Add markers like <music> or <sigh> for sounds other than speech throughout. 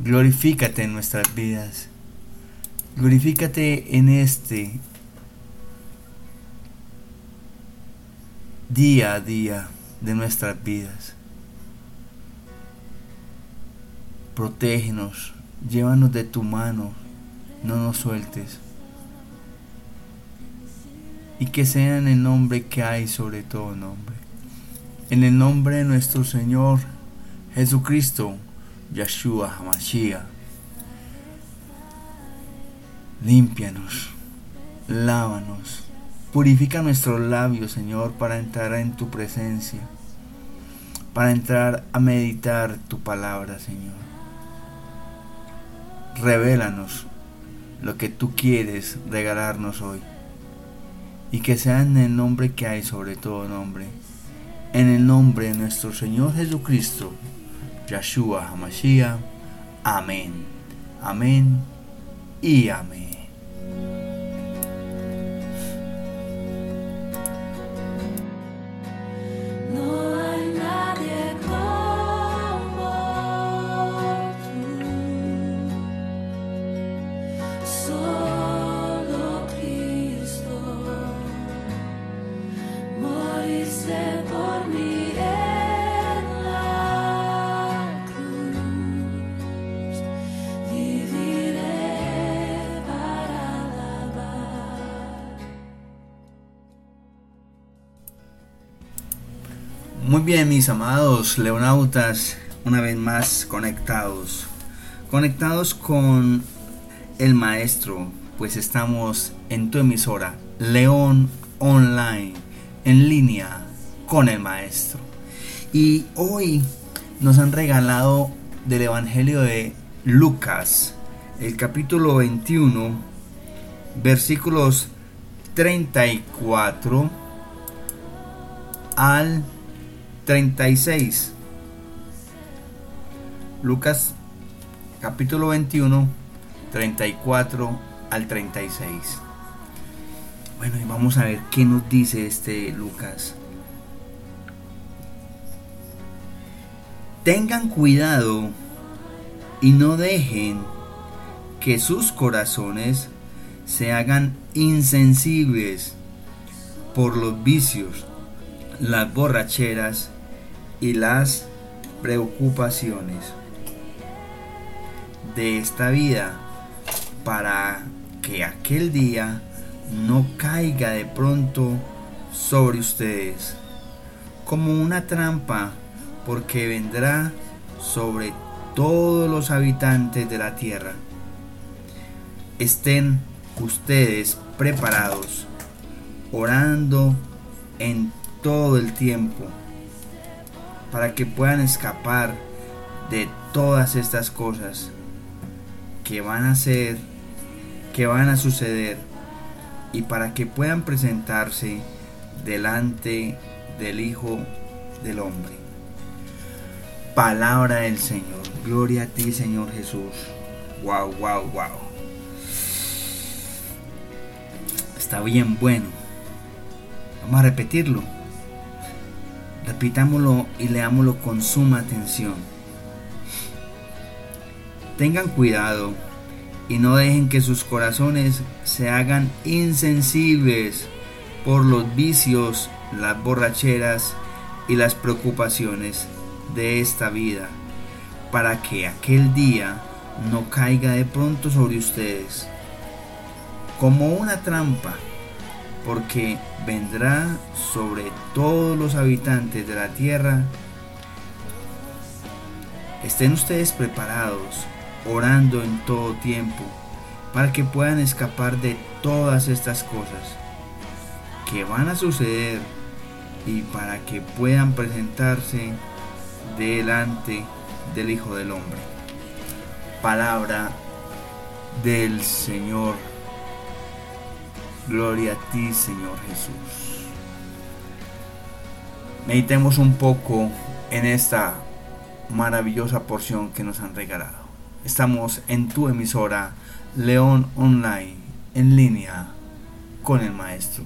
Glorifícate en nuestras vidas. Glorifícate en este día a día de nuestras vidas. Protégenos, llévanos de tu mano, no nos sueltes. Y que sea en el nombre que hay sobre todo nombre. En el nombre de nuestro Señor Jesucristo, Yeshua HaMashiach. Límpianos, lávanos, purifica nuestros labios, Señor, para entrar en tu presencia, para entrar a meditar tu palabra, Señor. Revélanos lo que tú quieres regalarnos hoy y que sea en el nombre que hay sobre todo nombre, en el nombre de nuestro Señor Jesucristo, Yeshua HaMashiach. Amén. Amén y amén. Mis amados leonautas, una vez más conectados. Conectados con el maestro, pues estamos en tu emisora, León Online, en línea con el maestro. Y hoy nos han regalado del Evangelio de Lucas, el capítulo 21, versículos 34 al 36. Lucas capítulo 21, 34 al 36. Bueno, y vamos a ver qué nos dice este Lucas. Tengan cuidado y no dejen que sus corazones se hagan insensibles por los vicios, las borracheras y las preocupaciones de esta vida para que aquel día no caiga de pronto sobre ustedes como una trampa porque vendrá sobre todos los habitantes de la tierra. Estén ustedes preparados, orando en todo el tiempo para que puedan escapar de todas estas cosas que van a ser, que van a suceder y para que puedan presentarse delante del Hijo del Hombre. Palabra del Señor. Gloria a ti, Señor Jesús. Wow, wow, wow. Está bien bueno. Vamos a repetirlo. Repitámoslo y leámoslo con suma atención. Tengan cuidado y no dejen que sus corazones se hagan insensibles por los vicios, las borracheras y las preocupaciones de esta vida, para que aquel día no caiga de pronto sobre ustedes como una trampa porque vendrá sobre todos los habitantes de la tierra. Estén ustedes preparados, orando en todo tiempo, para que puedan escapar de todas estas cosas que van a suceder y para que puedan presentarse delante del Hijo del Hombre. Palabra del Señor. Gloria a ti, Señor Jesús. Meditemos un poco en esta maravillosa porción que nos han regalado. Estamos en tu emisora León Online, en línea con el Maestro.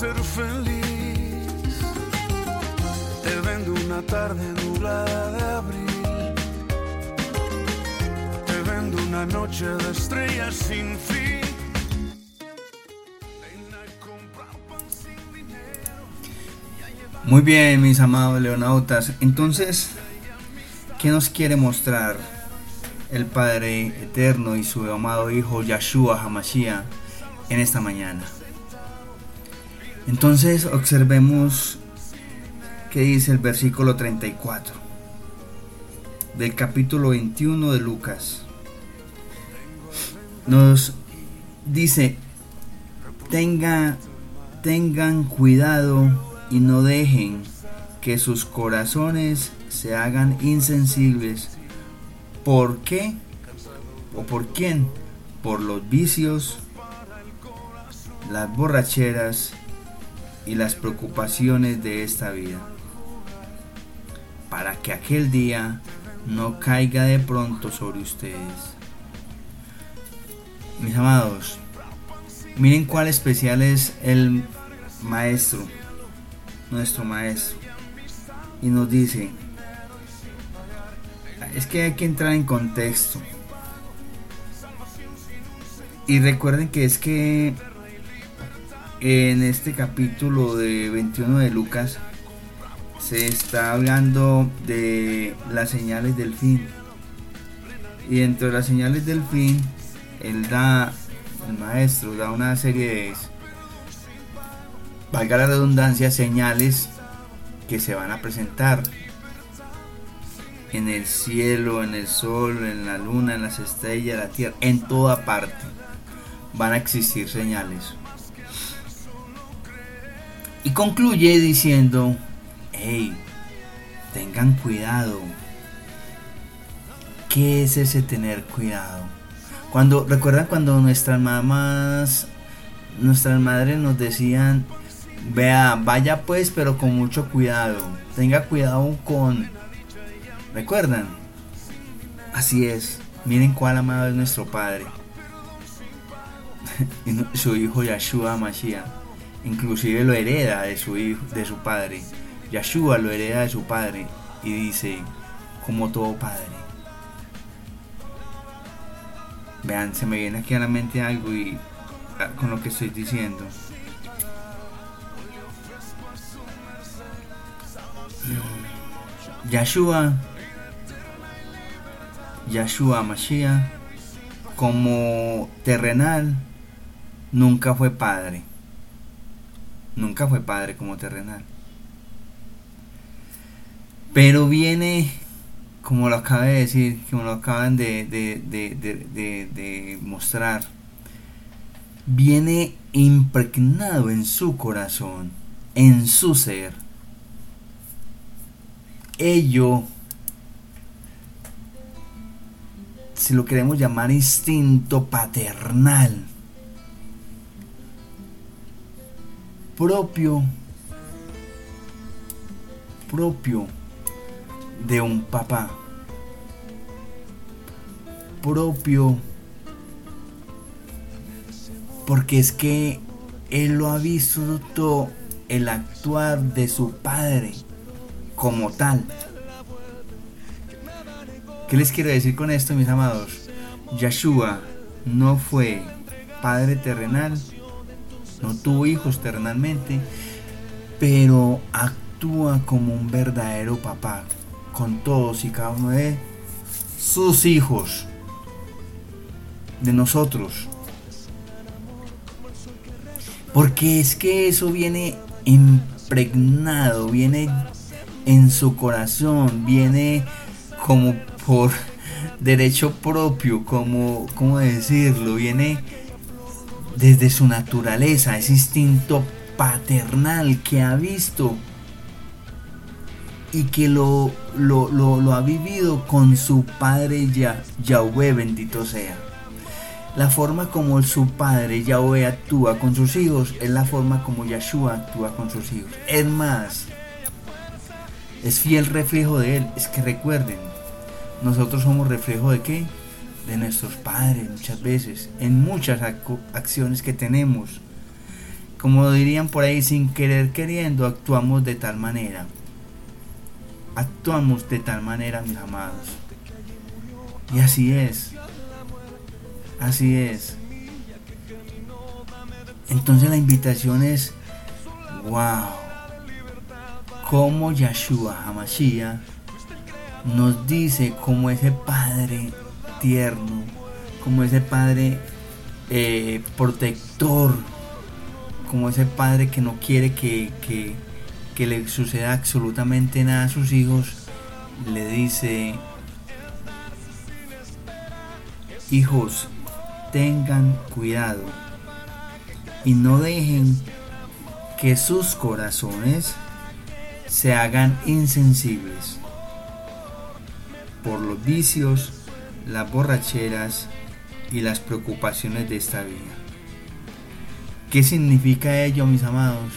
Ser feliz. Te vendo una tarde nublada de abril, te vendo una noche de estrellas sin fin. Muy bien, mis amados leonautas. Entonces, ¿qué nos quiere mostrar el Padre Eterno y su amado Hijo Yahshua Hamashiach en esta mañana? Entonces, observemos qué dice el versículo 34 del capítulo 21 de Lucas. Nos dice, tenga, tengan cuidado y no dejen que sus corazones se hagan insensibles. ¿Por qué? ¿O por quién? Por los vicios, las borracheras y las preocupaciones de esta vida. Para que aquel día no caiga de pronto sobre ustedes. Mis amados, miren cuál especial es el maestro nuestro maestro y nos dice, es que hay que entrar en contexto. Y recuerden que es que en este capítulo de 21 de Lucas se está hablando de las señales del fin. Y dentro de las señales del fin, él da, el maestro da una serie de valga la redundancia, señales que se van a presentar en el cielo, en el sol, en la luna, en las estrellas, la tierra, en toda parte van a existir señales. Y concluye diciendo, hey, tengan cuidado. ¿Qué es ese tener cuidado? Cuando, recuerdan cuando nuestras mamás, nuestras madres nos decían, Vea, vaya pues, pero con mucho cuidado. Tenga cuidado con... ¿Recuerdan? Así es. Miren cuál amado es nuestro Padre. <laughs> su hijo Yahshua Mashiach. Inclusive lo hereda de su hijo, de su padre. Yahshua lo hereda de su padre. Y dice, como todo padre. Vean, se me viene aquí a la mente algo y ah, con lo que estoy diciendo. Yahshua, Yahshua Mashiach, como terrenal, nunca fue padre. Nunca fue padre como terrenal. Pero viene, como lo acaba de decir, como lo acaban de, de mostrar, viene impregnado en su corazón, en su ser ello, si lo queremos llamar instinto paternal, propio, propio de un papá, propio, porque es que él lo ha visto el actuar de su padre como tal. ¿Qué les quiero decir con esto, mis amados? Yeshua no fue padre terrenal, no tuvo hijos terrenalmente, pero actúa como un verdadero papá con todos y cada uno de sus hijos, de nosotros. Porque es que eso viene impregnado, viene en su corazón, viene como por <laughs> derecho propio, como, ¿cómo decirlo? Viene desde su naturaleza, ese instinto paternal que ha visto y que lo, lo, ha vivido con su padre Yahweh, bendito sea. La forma como su padre Yahweh actúa con sus hijos es la forma como Yahshua actúa con sus hijos. Es más, es fiel reflejo de Él. Es que recuerden, nosotros somos reflejo de qué? De nuestros padres muchas veces, en muchas acciones que tenemos. Como dirían por ahí, sin querer queriendo, actuamos de tal manera. Actuamos de tal manera, mis amados. Y así es. Así es. Entonces la invitación es, wow, como Yahshua Hamashiach nos dice como ese Padre tierno, como ese Padre eh, protector, como ese Padre que no quiere que, que le suceda absolutamente nada a sus hijos, le dice, hijos, tengan cuidado y no dejen que sus corazones se hagan insensibles por los vicios, las borracheras y las preocupaciones de esta vida. ¿Qué significa ello, mis amados?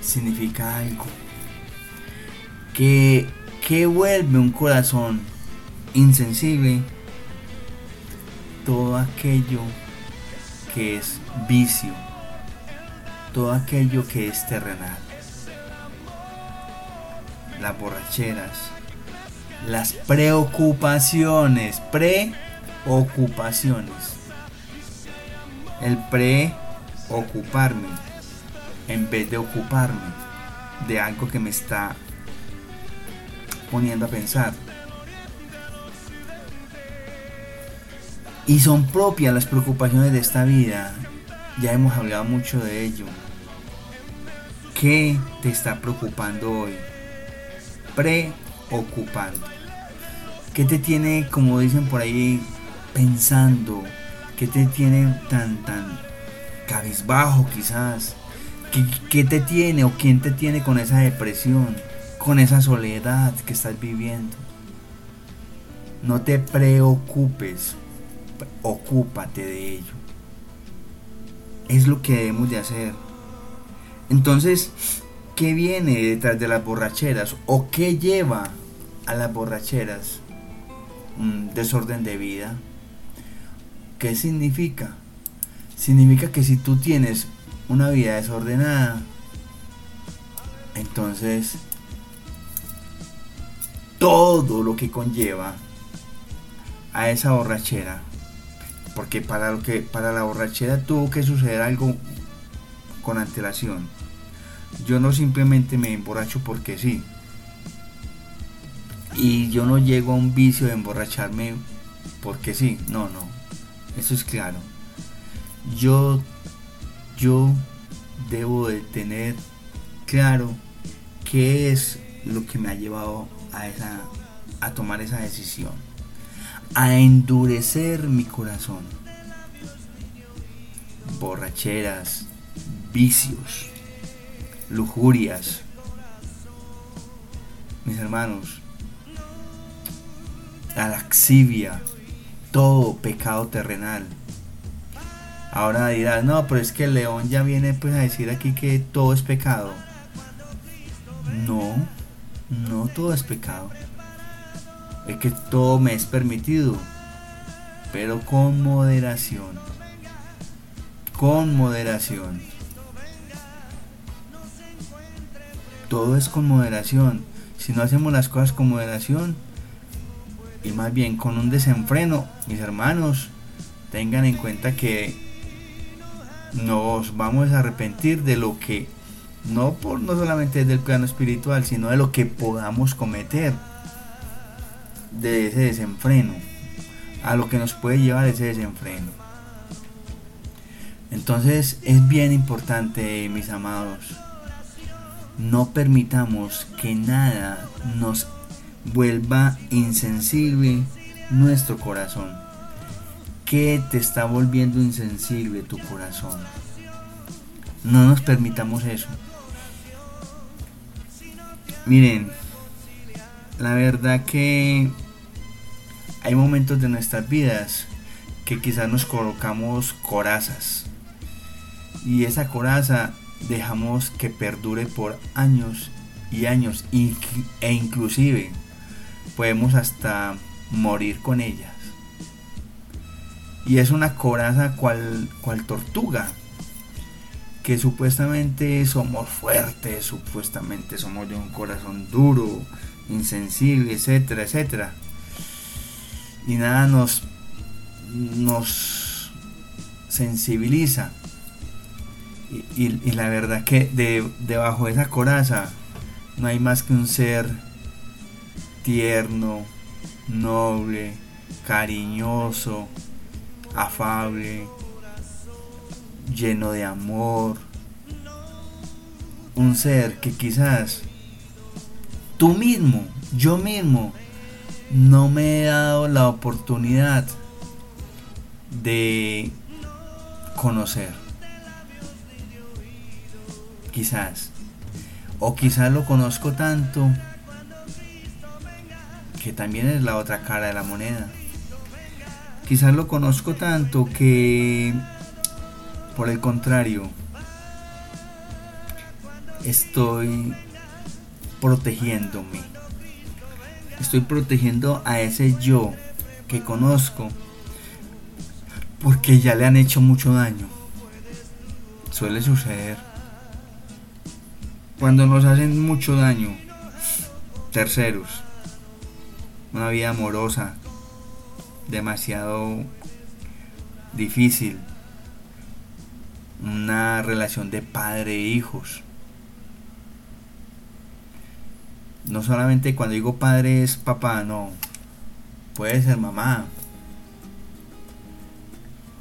Significa algo. Que, que vuelve un corazón insensible todo aquello que es vicio, todo aquello que es terrenal, las borracheras, las preocupaciones, preocupaciones, el preocuparme en vez de ocuparme de algo que me está poniendo a pensar. Y son propias las preocupaciones de esta vida. Ya hemos hablado mucho de ello. ¿Qué te está preocupando hoy? Preocupando. ¿Qué te tiene, como dicen por ahí, pensando? ¿Qué te tiene tan, tan cabizbajo quizás? ¿Qué, ¿Qué, te tiene o quién te tiene con esa depresión? Con esa soledad que estás viviendo. No te preocupes ocúpate de ello. Es lo que debemos de hacer. Entonces, ¿qué viene detrás de las borracheras? ¿O qué lleva a las borracheras? Un desorden de vida. ¿Qué significa? Significa que si tú tienes una vida desordenada, entonces todo lo que conlleva a esa borrachera porque para lo que para la borrachera tuvo que suceder algo con antelación. Yo no simplemente me emborracho porque sí. Y yo no llego a un vicio de emborracharme porque sí. No, no. Eso es claro. Yo yo debo de tener claro qué es lo que me ha llevado a esa a tomar esa decisión a endurecer mi corazón. Borracheras, vicios, lujurias. Mis hermanos, la laxivia, todo pecado terrenal. Ahora dirás, no, pero es que el león ya viene pues a decir aquí que todo es pecado. No, no todo es pecado es que todo me es permitido, pero con moderación. Con moderación. Todo es con moderación. Si no hacemos las cosas con moderación, y más bien con un desenfreno, mis hermanos, tengan en cuenta que nos vamos a arrepentir de lo que no por no solamente del plano espiritual, sino de lo que podamos cometer de ese desenfreno, a lo que nos puede llevar ese desenfreno. Entonces es bien importante, mis amados, no permitamos que nada nos vuelva insensible nuestro corazón. ¿Qué te está volviendo insensible tu corazón? No nos permitamos eso. Miren, la verdad que hay momentos de nuestras vidas que quizás nos colocamos corazas y esa coraza dejamos que perdure por años y años e inclusive podemos hasta morir con ellas. Y es una coraza cual, cual tortuga, que supuestamente somos fuertes, supuestamente somos de un corazón duro, insensible, etcétera, etcétera. Y nada nos, nos sensibiliza. Y, la verdad que de, debajo de esa coraza no hay más que un ser tierno, noble, cariñoso, afable, lleno de amor. Un ser que quizás tú mismo, yo mismo, no me he dado la oportunidad de conocer. Quizás. O quizás lo conozco tanto que también es la otra cara de la moneda. Quizás lo conozco tanto que, por el contrario, estoy protegiéndome. Estoy protegiendo a ese yo que conozco porque ya le han hecho mucho daño. Suele suceder. Cuando nos hacen mucho daño, terceros, una vida amorosa demasiado difícil, una relación de padre e hijos. No solamente cuando digo padre es papá, no, puede ser mamá.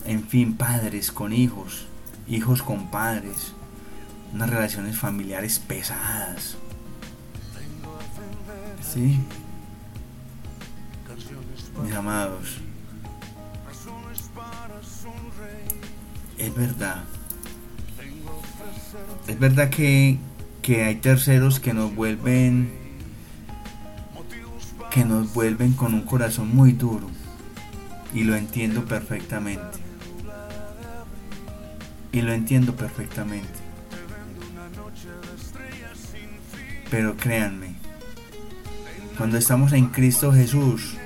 En fin, padres con hijos, hijos con padres, unas relaciones familiares pesadas. ¿Sí? Mis amados, es verdad. Es verdad que, que hay terceros que nos vuelven que nos vuelven con un corazón muy duro y lo entiendo perfectamente. Y lo entiendo perfectamente. Pero créanme, cuando estamos en Cristo Jesús,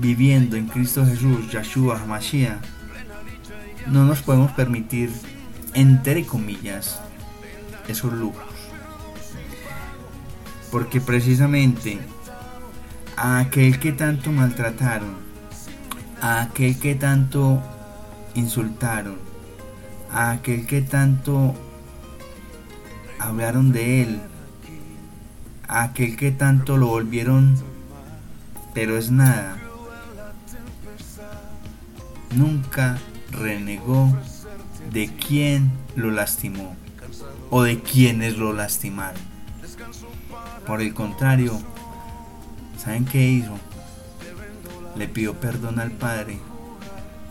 viviendo en Cristo Jesús, Yahshua Hamashiach, no nos podemos permitir, entre comillas, esos lujos. Porque precisamente a aquel que tanto maltrataron, a aquel que tanto insultaron, a aquel que tanto hablaron de él, a aquel que tanto lo volvieron, pero es nada, nunca renegó de quien lo lastimó o de quienes lo lastimaron. Por el contrario, ¿saben qué hizo? Le pidió perdón al Padre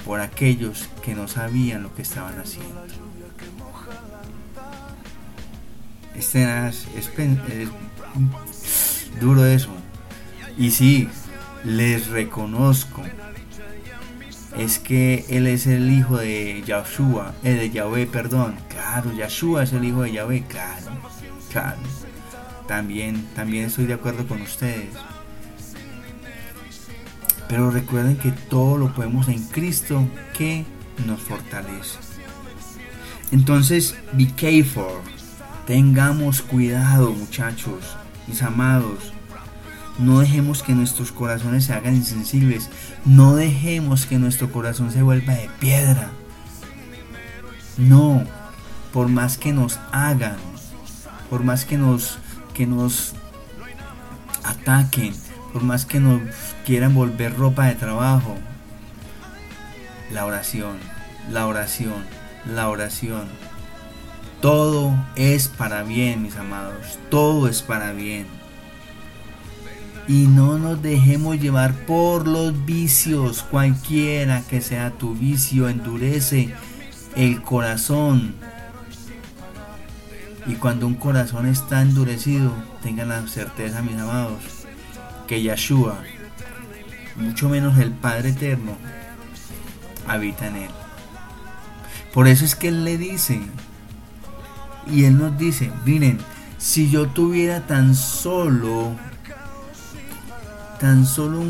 por aquellos que no sabían lo que estaban haciendo. Este es, es duro eso. Y sí, les reconozco es que él es el hijo de Yahshua, eh, de Yahweh, perdón. Claro, Yahshua es el hijo de Yahweh, claro, claro. También, también estoy de acuerdo con ustedes. Pero recuerden que todo lo podemos en Cristo que nos fortalece. Entonces, be careful. Tengamos cuidado, muchachos, mis amados. No dejemos que nuestros corazones se hagan insensibles. No dejemos que nuestro corazón se vuelva de piedra. No, por más que nos hagan, por más que nos, que nos ataquen, por más que nos quieran volver ropa de trabajo, la oración, la oración, la oración. Todo es para bien, mis amados. Todo es para bien y no nos dejemos llevar por los vicios, cualquiera que sea tu vicio, endurece el corazón. Y cuando un corazón está endurecido, tengan la certeza, mis amados, que Yeshua, mucho menos el Padre Eterno, habita en él. Por eso es que Él le dice, y Él nos dice, miren, Si yo tuviera tan solo, tan solo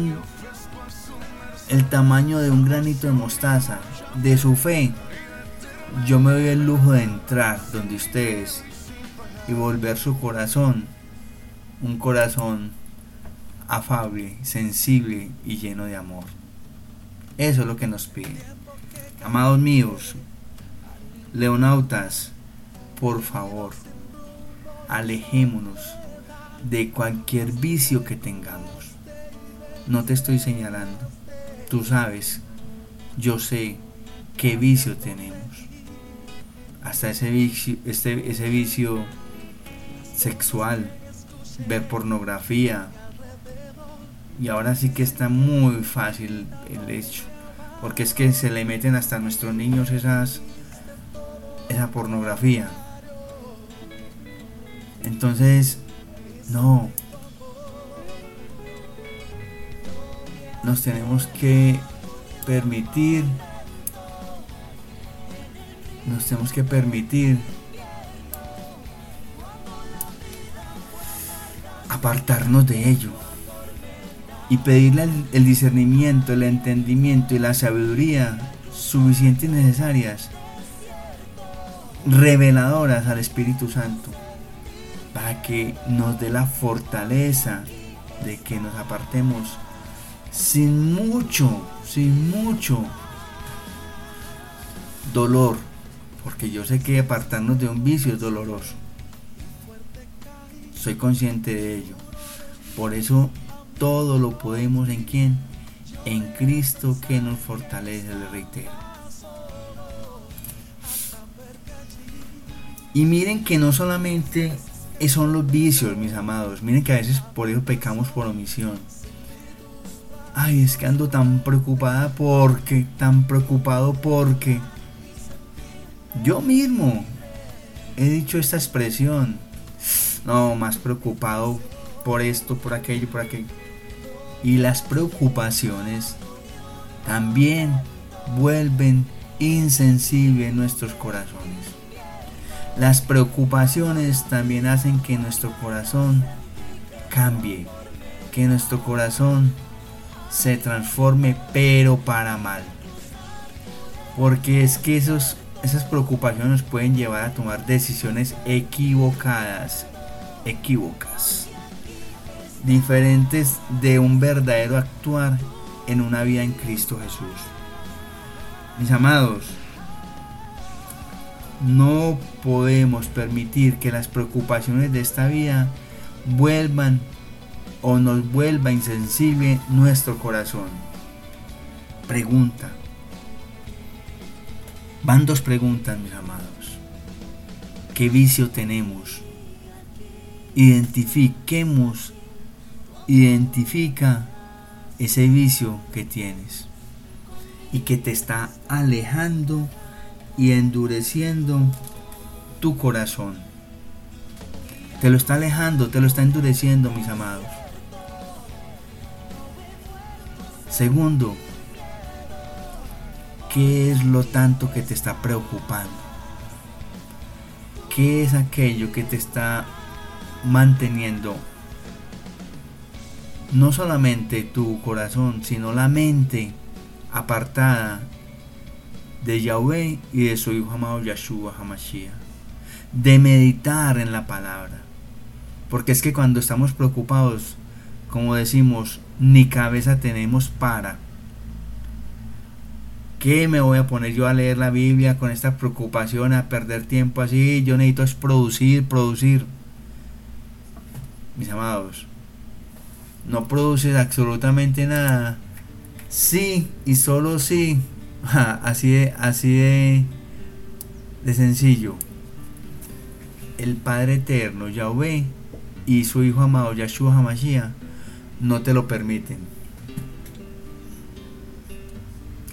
el tamaño de un granito de mostaza, de su fe, yo me doy el lujo de entrar donde ustedes y volver su corazón un corazón afable, sensible y lleno de amor. Eso es lo que nos pide. Amados míos, leonautas, por favor, alejémonos de cualquier vicio que tengamos. No te estoy señalando. Tú sabes, yo sé qué vicio tenemos. Hasta ese vicio, este, ese vicio sexual, ver pornografía. Y ahora sí que está muy fácil el hecho. Porque es que se le meten hasta nuestros niños esas esa pornografía. Entonces, no. Nos tenemos que permitir nos tenemos que permitir apartarnos de ello y pedirle el, discernimiento, el entendimiento y la sabiduría suficientes y necesarias, reveladoras al Espíritu Santo, para que nos dé la fortaleza de que nos apartemos sin mucho, sin mucho dolor, porque yo sé que apartarnos de un vicio es doloroso. Soy consciente de ello. Por eso todo lo podemos en quién? En Cristo que nos fortalece, le reitero. Y miren que no solamente son los vicios, mis amados. Miren que a veces por eso pecamos por omisión. Ay, es que ando tan preocupada porque, tan preocupado porque. Yo mismo he dicho esta expresión no, más preocupado por esto, por aquello, por aquello. Y las preocupaciones también vuelven insensibles nuestros corazones. Las preocupaciones también hacen que nuestro corazón cambie, que nuestro corazón se transforme, pero para mal. Porque es que esos, esas preocupaciones nos pueden llevar a tomar decisiones equivocadas equívocas, diferentes de un verdadero actuar en una vida en Cristo Jesús. Mis amados, no podemos permitir que las preocupaciones de esta vida vuelvan o nos vuelva insensible nuestro corazón. Pregunta. Van dos preguntas, mis amados. ¿Qué vicio tenemos? identifiquemos, identifica ese vicio que tienes y que te está alejando y endureciendo tu corazón. Te lo está alejando, te lo está endureciendo, mis amados. Segundo, ¿qué es lo tanto que te está preocupando? ¿Qué es aquello que te está manteniendo no solamente tu corazón, sino la mente apartada de Yahweh y de su Hijo amado Yahshua Hamashiach. De meditar en la palabra. Porque es que cuando estamos preocupados, como decimos, ni cabeza tenemos para. ¿Qué me voy a poner yo a leer la Biblia con esta preocupación, a perder tiempo así? Yo necesito es producir, producir mis amados, no produces absolutamente nada. Sí y solo sí. <laughs> así de, así de, de sencillo. El Padre Eterno, Yahweh, y su Hijo amado, Yahshua HaMashiach, no te lo permiten.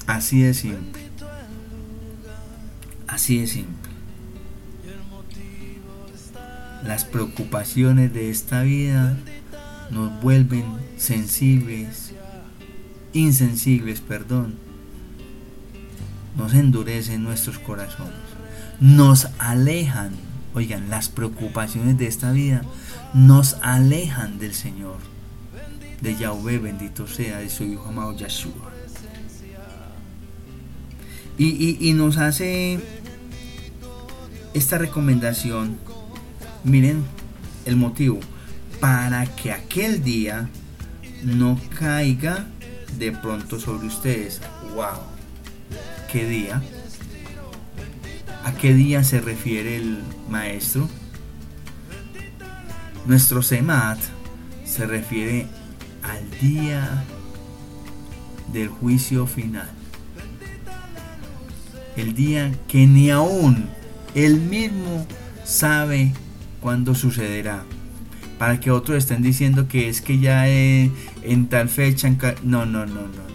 Así de simple. Así de simple. Las preocupaciones de esta vida nos vuelven sensibles, insensibles, perdón. Nos endurecen nuestros corazones. Nos alejan, Oigan, las preocupaciones de esta vida nos alejan del Señor, de Yahweh, bendito sea, de su Hijo amado Yahshua. Y, y nos hace esta recomendación, miren el motivo, para que aquel día no caiga de pronto sobre ustedes. ¡Wow! ¿Qué día? ¿A qué día se refiere el maestro? Nuestro Semat se refiere al día del juicio final. El día que ni aún él mismo sabe cuándo sucederá. Para que otros estén diciendo que es que ya en, tal fecha... no, no, no, no, no.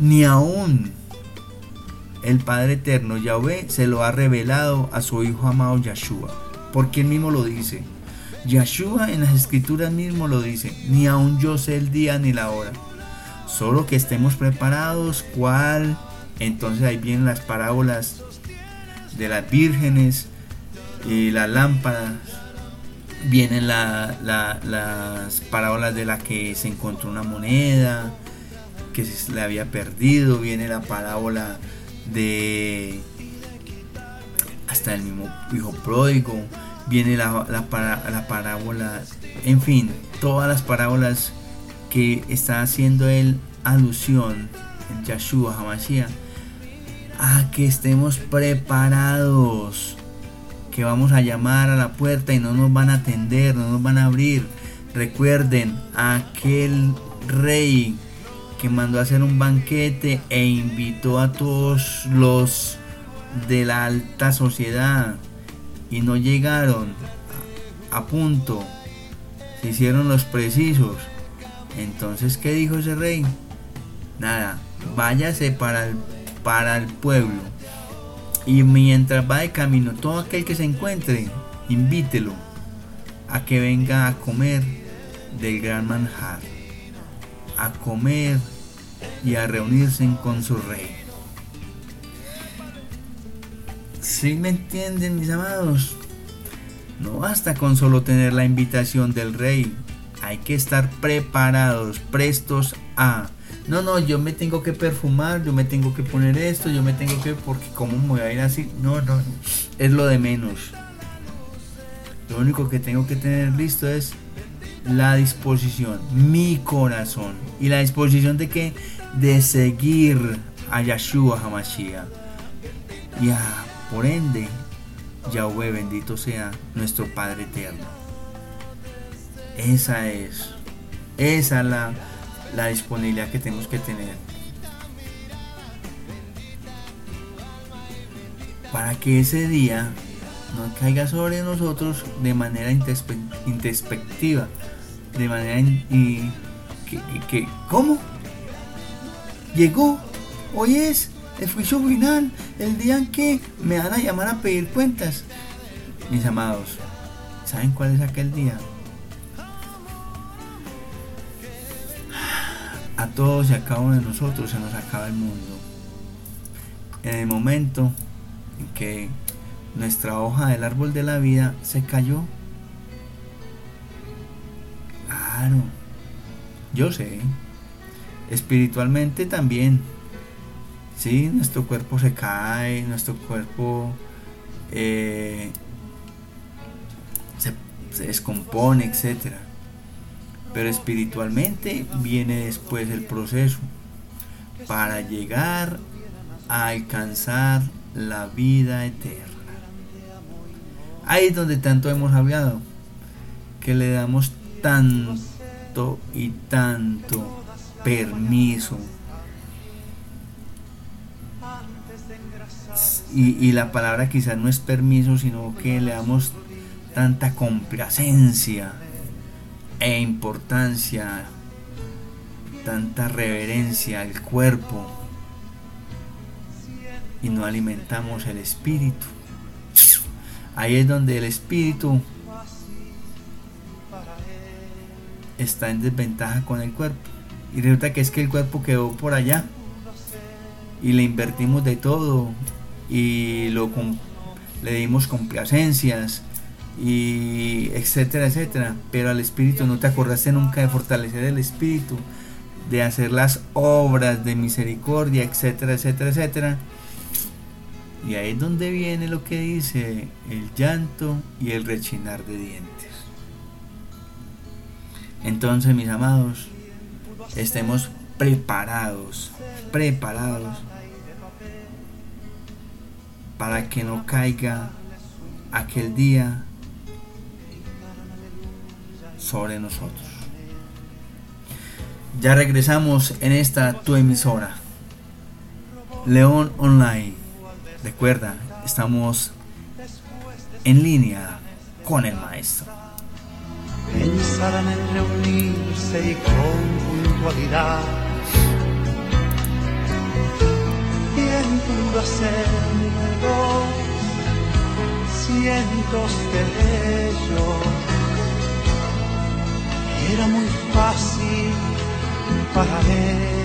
Ni aún el Padre Eterno, Yahweh, se lo ha revelado a su Hijo amado Yahshua. Porque él mismo lo dice. Yahshua en las escrituras mismo lo dice. Ni aún yo sé el día ni la hora. Solo que estemos preparados. ¿Cuál? Entonces ahí vienen las parábolas de las vírgenes y las lámparas. Vienen las parábolas de la que se encontró una moneda que se le había perdido. Viene la parábola de hasta el mismo hijo pródigo. Viene la, la, la parábola, en fin, todas las parábolas que está haciendo él alusión en Yahshua Hamashiach a que estemos preparados, que vamos a llamar a la puerta y no nos van a atender, no nos van a abrir. Recuerden, aquel rey que mandó a hacer un banquete e invitó a todos los de la alta sociedad y no llegaron a punto, se hicieron los precisos. Entonces, ¿qué dijo ese rey? Nada, váyase para el para el pueblo. Y mientras va de camino, todo aquel que se encuentre, invítelo a que venga a comer del gran manjar, a comer y a reunirse con su rey. Si me entienden mis amados? No basta con solo tener la invitación del rey, hay que estar preparados, prestos a no, no, yo me tengo que perfumar, yo me tengo que poner esto, yo me tengo que, porque cómo me voy a ir así. No, no, es lo de menos. Lo único que tengo que tener listo es la disposición, mi corazón. ¿Y la disposición de qué? De seguir a Yahshua Hamashiach. Y a, por ende, Yahweh bendito sea nuestro Padre eterno. Esa es, esa es la la disponibilidad que tenemos que tener. Para que ese día no caiga sobre nosotros de manera introspectiva, de manera y que, ¿cómo? Llegó, hoy es el juicio final, el día en que me van a llamar a pedir cuentas. Mis amados, ¿saben cuál es aquel día? a todos y a cada uno de nosotros se nos acaba el mundo. En el momento en que nuestra hoja del árbol de la vida se cayó. Claro, yo sé. Espiritualmente también. Sí, nuestro cuerpo se cae, nuestro cuerpo eh, se, se descompone, etcétera pero espiritualmente viene después el proceso para llegar a alcanzar la vida eterna. Ahí es donde tanto hemos hablado, que le damos tanto y tanto permiso. Y, la palabra quizás no es permiso, sino que le damos tanta complacencia e importancia, tanta reverencia al cuerpo y no alimentamos el espíritu. Ahí es donde el espíritu está en desventaja con el cuerpo. Y resulta que es que el cuerpo quedó por allá y le invertimos de todo y lo le dimos complacencias y etcétera, etcétera. Pero al espíritu no te acordaste nunca de fortalecer el espíritu, de hacer las obras de misericordia, etcétera, etcétera, etcétera. Y ahí es donde viene lo que dice el llanto y el rechinar de dientes. Entonces, mis amados, estemos preparados, preparados para que no caiga aquel día sobre nosotros. Ya regresamos en esta tu emisora, León Online. Recuerda, estamos en línea con el maestro. Pensaban en reunirse y con puntualidad. Bien pudo hacerlo, cientos de ellos. Era muy fácil para él.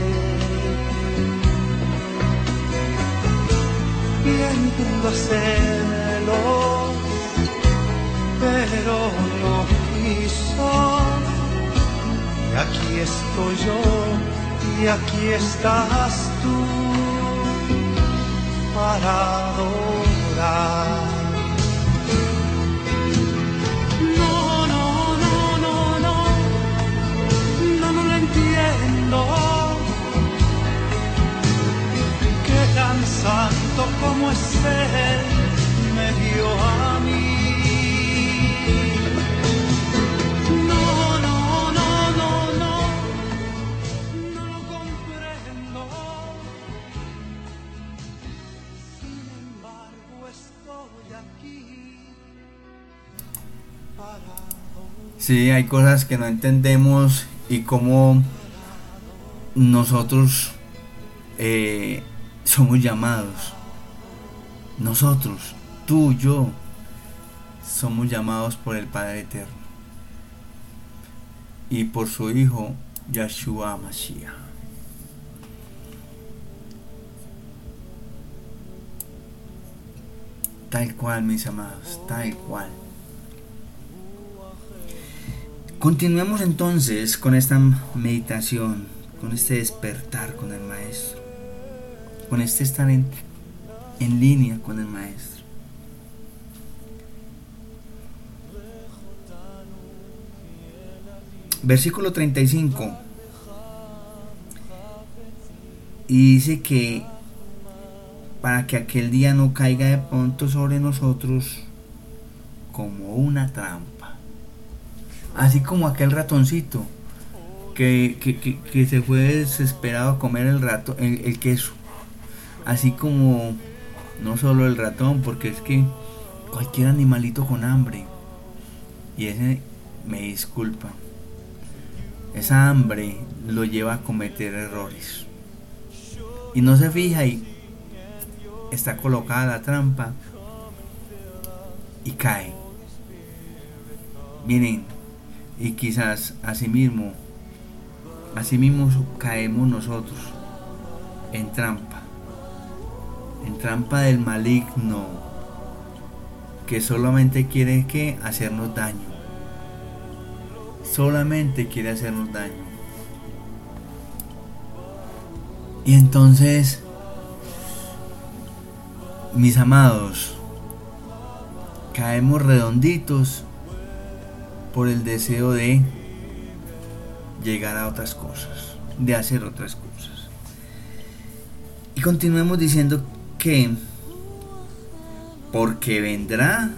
Bien pudo hacerlo, pero no quiso. Y aquí estoy yo, y aquí estás tú para adorar. No, no, no, no, no, no, no lo entiendo. Que tan santo como es Él me dio a Sí, hay cosas que no entendemos y cómo nosotros eh, somos llamados. Nosotros, tú, yo, somos llamados por el Padre Eterno y por su Hijo Yahshua Mashiach. Tal cual, mis amados, tal cual. Continuemos entonces con esta meditación, con este despertar con el Maestro, con este estar en, en línea con el Maestro. Versículo 35. Y dice que para que aquel día no caiga de pronto sobre nosotros como una trampa. Así como aquel ratoncito que, que- que- se fue desesperado a comer el, rato, el, el queso. Así como no solo el ratón, porque es que cualquier animalito con hambre. Y ese me disculpa. Esa hambre lo lleva a cometer errores. Y no se fija y está colocada la trampa y cae. Miren, y quizás asimismo, asimismo caemos nosotros en trampa, en trampa del maligno que solamente quiere que hacernos daño, solamente quiere hacernos daño. Y entonces, mis amados, caemos redonditos por el deseo de llegar a otras cosas, de hacer otras cosas. Y continuemos diciendo que porque vendrá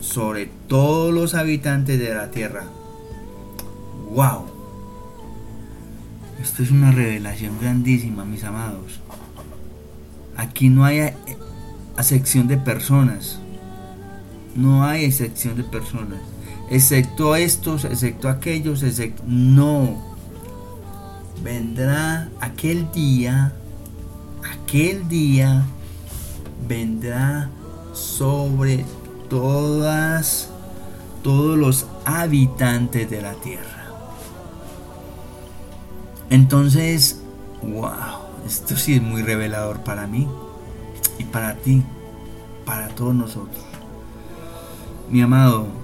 sobre todos los habitantes de la tierra. ¡Wow! Esto es una revelación grandísima, mis amados. Aquí no hay a- acepción de personas. No hay excepción de personas. Excepto estos, excepto aquellos, excepto... No. Vendrá aquel día, aquel día, vendrá sobre todas, todos los habitantes de la tierra. Entonces, wow, esto sí es muy revelador para mí y para ti, para todos nosotros. Mi amado,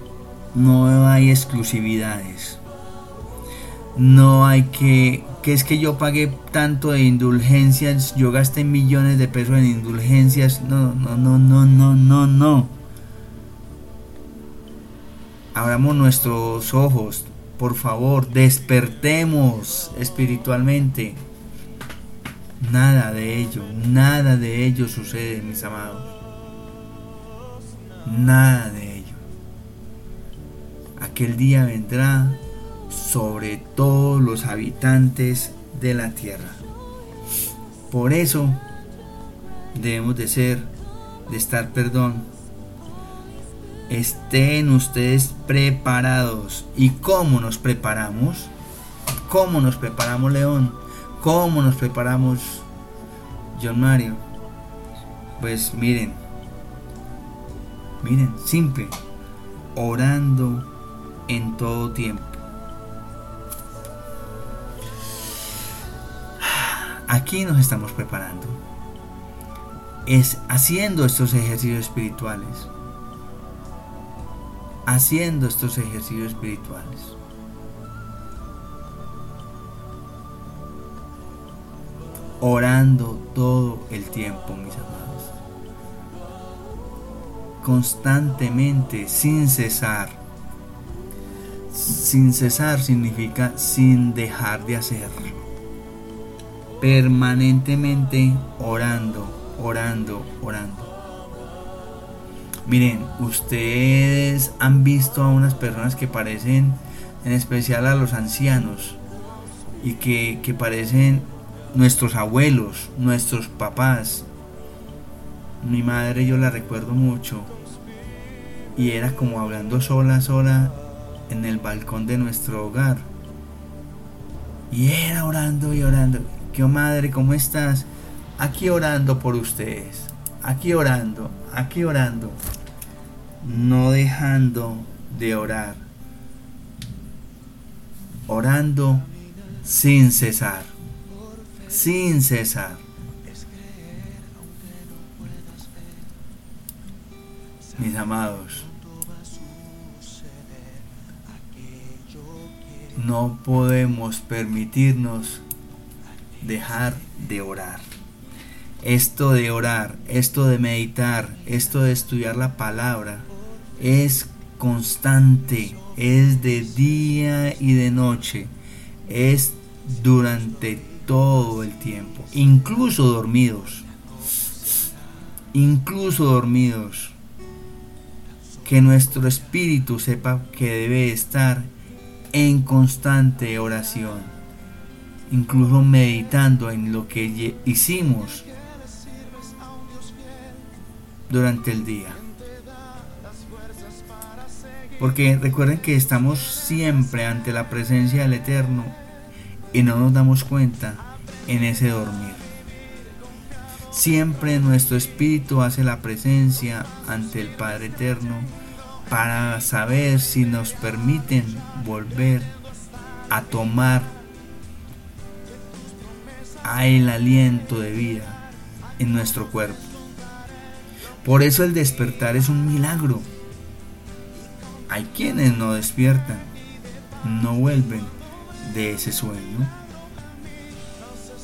no hay exclusividades. No hay que, que es que yo pagué tanto de indulgencias, yo gasté millones de pesos en indulgencias. No, no, no, no, no, no, no. Abramos nuestros ojos, por favor, despertemos espiritualmente. Nada de ello, nada de ello sucede, mis amados. Nada de. Aquel día vendrá sobre todos los habitantes de la tierra. Por eso debemos de ser, de estar, perdón, estén ustedes preparados. ¿Y cómo nos preparamos? ¿Cómo nos preparamos, León? ¿Cómo nos preparamos, John Mario? Pues miren, miren, simple, orando en todo tiempo. Aquí nos estamos preparando. Es haciendo estos ejercicios espirituales. Haciendo estos ejercicios espirituales. Orando todo el tiempo, mis amados. Constantemente, sin cesar. Sin cesar significa sin dejar de hacerlo permanentemente orando, orando, orando. Miren, ustedes han visto a unas personas que parecen, en especial a los ancianos, y que, que parecen nuestros abuelos, nuestros papás. Mi madre yo la recuerdo mucho y era como hablando sola, sola en el balcón de nuestro hogar. Y era orando y orando. ¿Qué madre? ¿Cómo estás? Aquí orando por ustedes. Aquí orando, aquí orando. No dejando de orar. Orando sin cesar. Sin cesar. Mis amados. No podemos permitirnos dejar de orar. Esto de orar, esto de meditar, esto de estudiar la palabra es constante, es de día y de noche, es durante todo el tiempo, incluso dormidos, incluso dormidos. Que nuestro espíritu sepa que debe estar en constante oración incluso meditando en lo que hicimos durante el día. Porque recuerden que estamos siempre ante la presencia del Eterno y no nos damos cuenta en ese dormir. Siempre nuestro espíritu hace la presencia ante el Padre Eterno para saber si nos permiten volver a tomar el aliento de vida en nuestro cuerpo. Por eso el despertar es un milagro. Hay quienes no despiertan, no vuelven de ese sueño.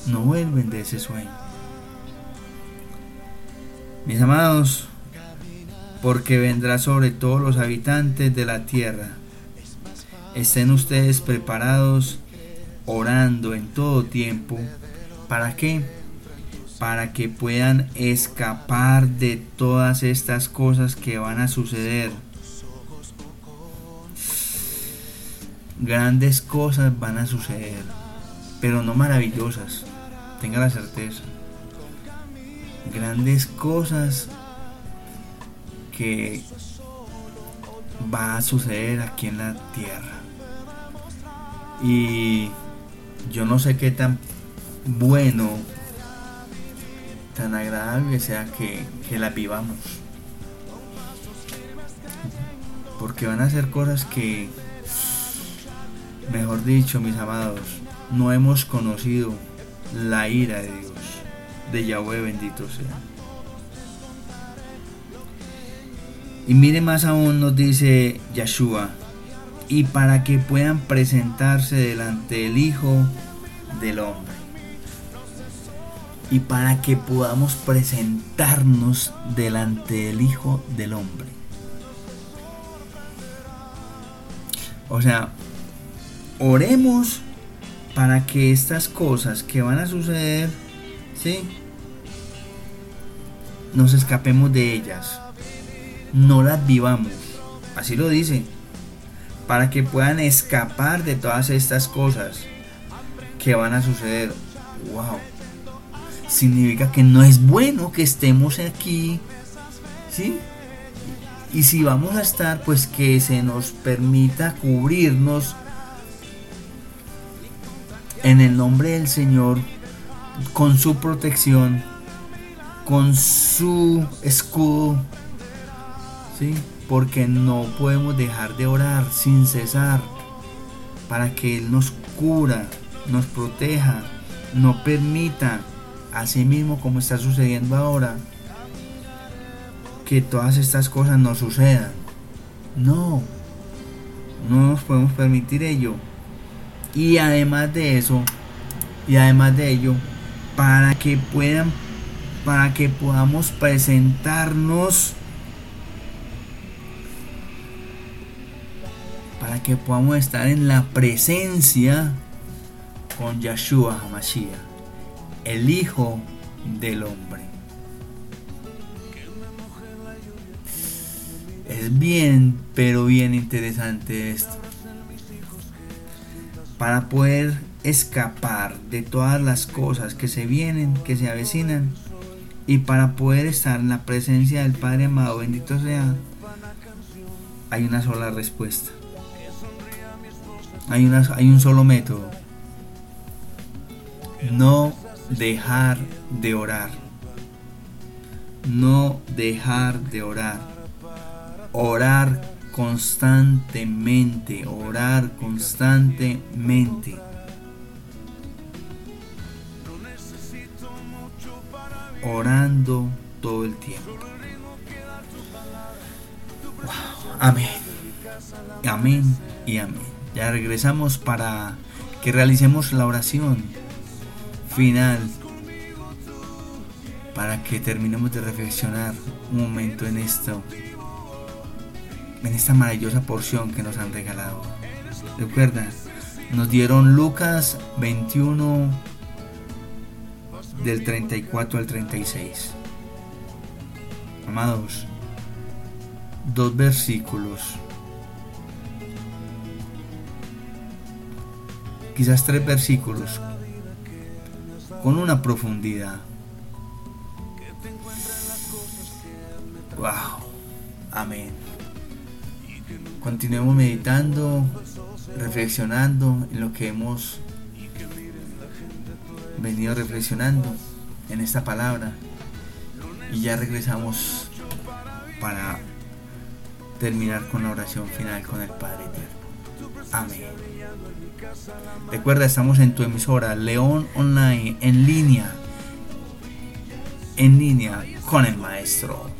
No vuelven de ese sueño. Mis amados, porque vendrá sobre todos los habitantes de la tierra. Estén ustedes preparados, orando en todo tiempo ¿Para qué? Para que puedan escapar de todas estas cosas que van a suceder. Grandes cosas van a suceder, pero no maravillosas. Tenga la certeza. Grandes cosas que va a suceder aquí en la tierra. Y yo no sé qué tan bueno, tan agradable sea que, que la vivamos. Porque van a ser cosas que, mejor dicho, mis amados, no hemos conocido la ira de Dios, de Yahweh bendito sea. Y mire más aún nos dice Yeshua, y para que puedan presentarse delante del Hijo del Hombre. Y para que podamos presentarnos delante del Hijo del Hombre. O sea, oremos para que estas cosas que van a suceder, ¿sí? Nos escapemos de ellas. No las vivamos. Así lo dice. Para que puedan escapar de todas estas cosas que van a suceder. Wow. Significa que no es bueno que estemos aquí. ¿Sí? Y si vamos a estar, pues que se nos permita cubrirnos en el nombre del Señor, con su protección, con su escudo, ¿sí? Porque no podemos dejar de orar sin cesar para que Él nos cura, nos proteja, no permita, así mismo como está sucediendo ahora, que todas estas cosas no sucedan. No, no nos podemos permitir ello. Y además de eso, y además de ello, para que puedan, para que podamos presentarnos, que podamos estar en la presencia con Yeshua HaMashiach, el Hijo del Hombre. Es bien, pero bien interesante esto. Para poder escapar de todas las cosas que se vienen, que se avecinan, y para poder estar en la presencia del Padre amado, bendito sea, hay una sola respuesta. Hay, una, hay un solo método. No dejar de orar. No dejar de orar orar constantemente, orar constantemente. Orando todo el tiempo. Amén. Amén y amén. Ya regresamos para que realicemos la oración final para que terminemos de reflexionar un momento en esto en esta maravillosa porción que nos han regalado. Recuerda, nos dieron Lucas 21 del 34 al 36. Amados, dos versículos. Quizás tres versículos con una profundidad. Wow. Amén. Continuemos meditando, reflexionando en lo que hemos venido reflexionando en esta palabra. Y ya regresamos para terminar con la oración final con el Padre Eterno. Amén. Recuerda, estamos en tu emisora León Online, en línea, en línea con el Maestro.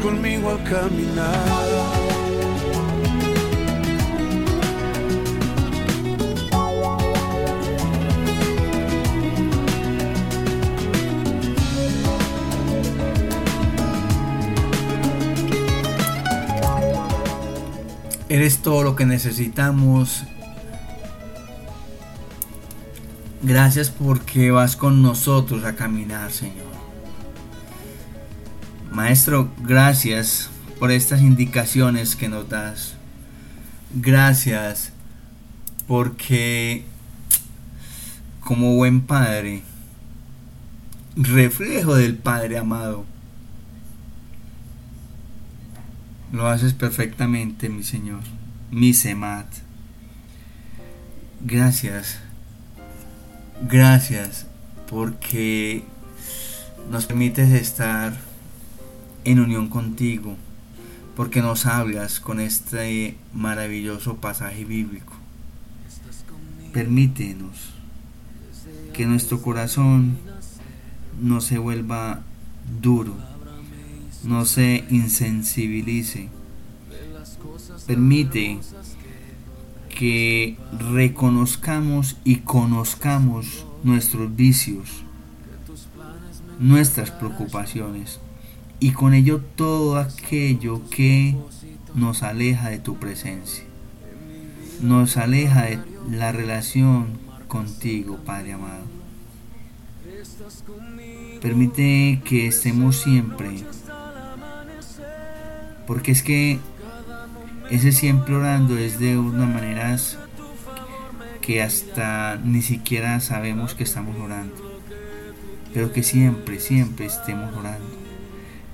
Conmigo al caminar. Eres todo lo que necesitamos. Gracias porque vas con nosotros a caminar, Señor. Maestro, gracias por estas indicaciones que nos das. Gracias porque como buen padre reflejo del Padre amado. Lo haces perfectamente, mi Señor, mi Semat. Gracias, gracias, porque nos permites estar en unión contigo, porque nos hablas con este maravilloso pasaje bíblico. Permítenos que nuestro corazón no se vuelva duro, no se insensibilice. Permite que reconozcamos y conozcamos nuestros vicios, nuestras preocupaciones y con ello todo aquello que nos aleja de tu presencia, nos aleja de la relación contigo, Padre amado. Permite que estemos siempre, porque es que ese siempre orando es de una manera que hasta ni siquiera sabemos que estamos orando, pero que siempre, siempre estemos orando,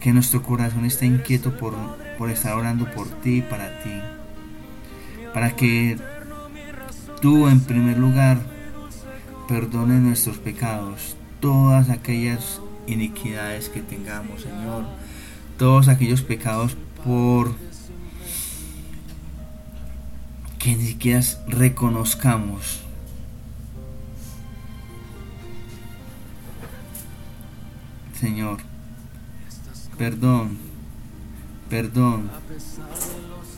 que nuestro corazón esté inquieto por, por estar orando por ti y para ti, para que tú en primer lugar perdones nuestros pecados, todas aquellas iniquidades que tengamos, Señor, todos aquellos pecados por que ni siquiera reconozcamos. Señor, perdón, perdón,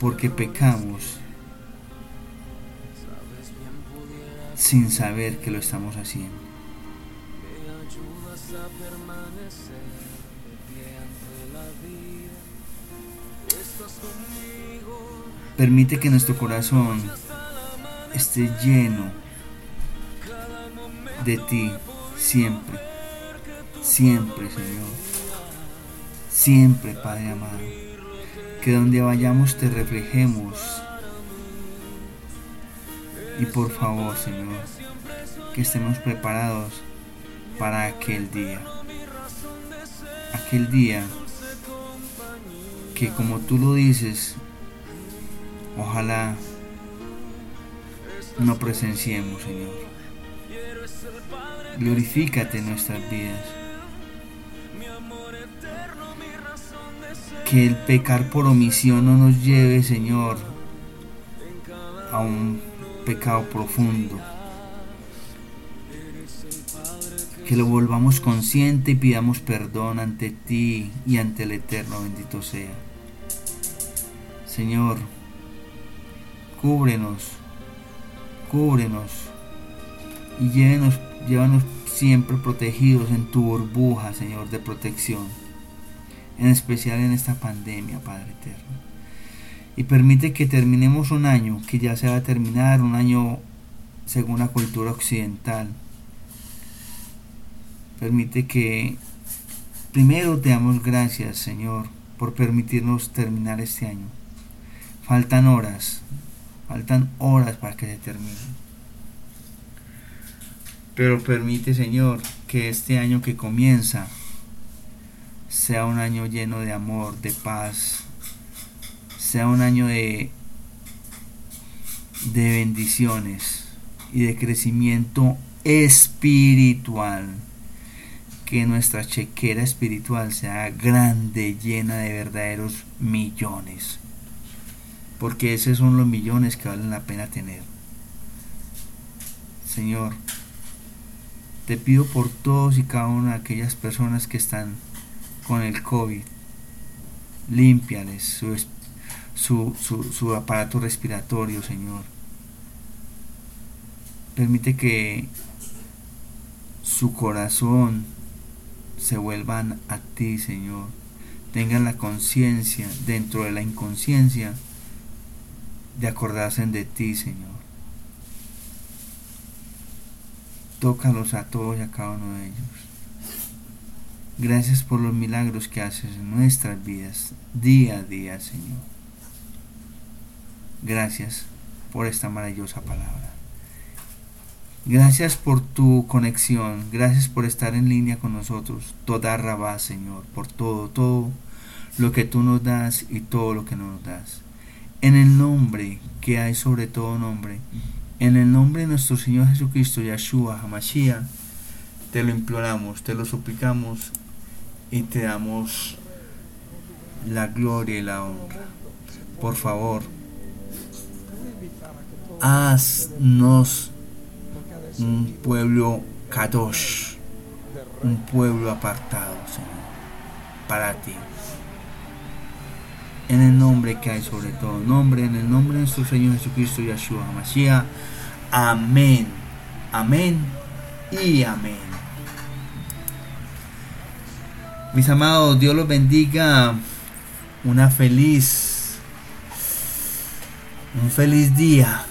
porque pecamos sin saber que lo estamos haciendo. Permite que nuestro corazón esté lleno de ti siempre, siempre Señor, siempre Padre amado. Que donde vayamos te reflejemos. Y por favor Señor, que estemos preparados para aquel día. Aquel día que como tú lo dices, ojalá no presenciemos, Señor. Glorifícate en nuestras vidas. Que el pecar por omisión no nos lleve, Señor, a un pecado profundo que lo volvamos consciente y pidamos perdón ante ti y ante el Eterno, bendito sea. Señor, cúbrenos, cúbrenos y llévenos, llévanos siempre protegidos en tu burbuja, Señor, de protección, en especial en esta pandemia, Padre Eterno. Y permite que terminemos un año, que ya se va a terminar, un año según la cultura occidental, Permite que primero te damos gracias, Señor, por permitirnos terminar este año. Faltan horas, faltan horas para que se termine. Pero permite, Señor, que este año que comienza sea un año lleno de amor, de paz, sea un año de, de bendiciones y de crecimiento espiritual que nuestra chequera espiritual sea grande, llena de verdaderos millones. Porque esos son los millones que valen la pena tener. Señor, te pido por todos y cada una de aquellas personas que están con el COVID. Límpiales su, su, su aparato respiratorio, Señor. Permite que su corazón se vuelvan a ti, Señor. Tengan la conciencia dentro de la inconsciencia de acordarse de ti, Señor. Tócalos a todos y a cada uno de ellos. Gracias por los milagros que haces en nuestras vidas día a día, Señor. Gracias por esta maravillosa palabra. Gracias por tu conexión, gracias por estar en línea con nosotros. Toda rabá, Señor, por todo, todo lo que tú nos das y todo lo que no nos das. En el nombre que hay sobre todo nombre, en el nombre de nuestro Señor Jesucristo, Yahshua, Hamashiach, te lo imploramos, te lo suplicamos y te damos la gloria y la honra. Por favor, haznos un pueblo kadosh, un pueblo apartado, Señor, para ti. En el nombre que hay sobre todo nombre, en el nombre de nuestro Señor Jesucristo, Yahshua Mashiach. Amén, amén y amén. Mis amados, Dios los bendiga. Una feliz, un feliz día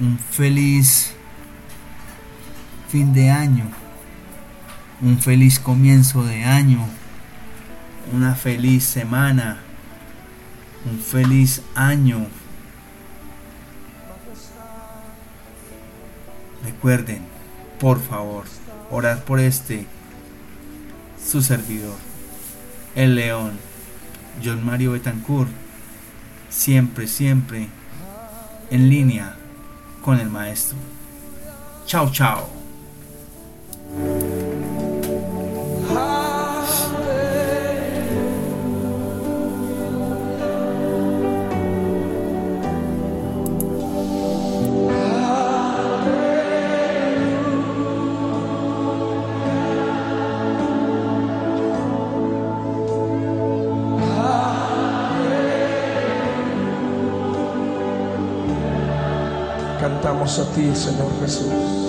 un feliz fin de año, un feliz comienzo de año, una feliz semana, un feliz año. Recuerden, por favor, orar por este, su servidor, el león, John Mario Betancourt, siempre, siempre en línea con el maestro. Chao, chao. A ti, Señor Jesús.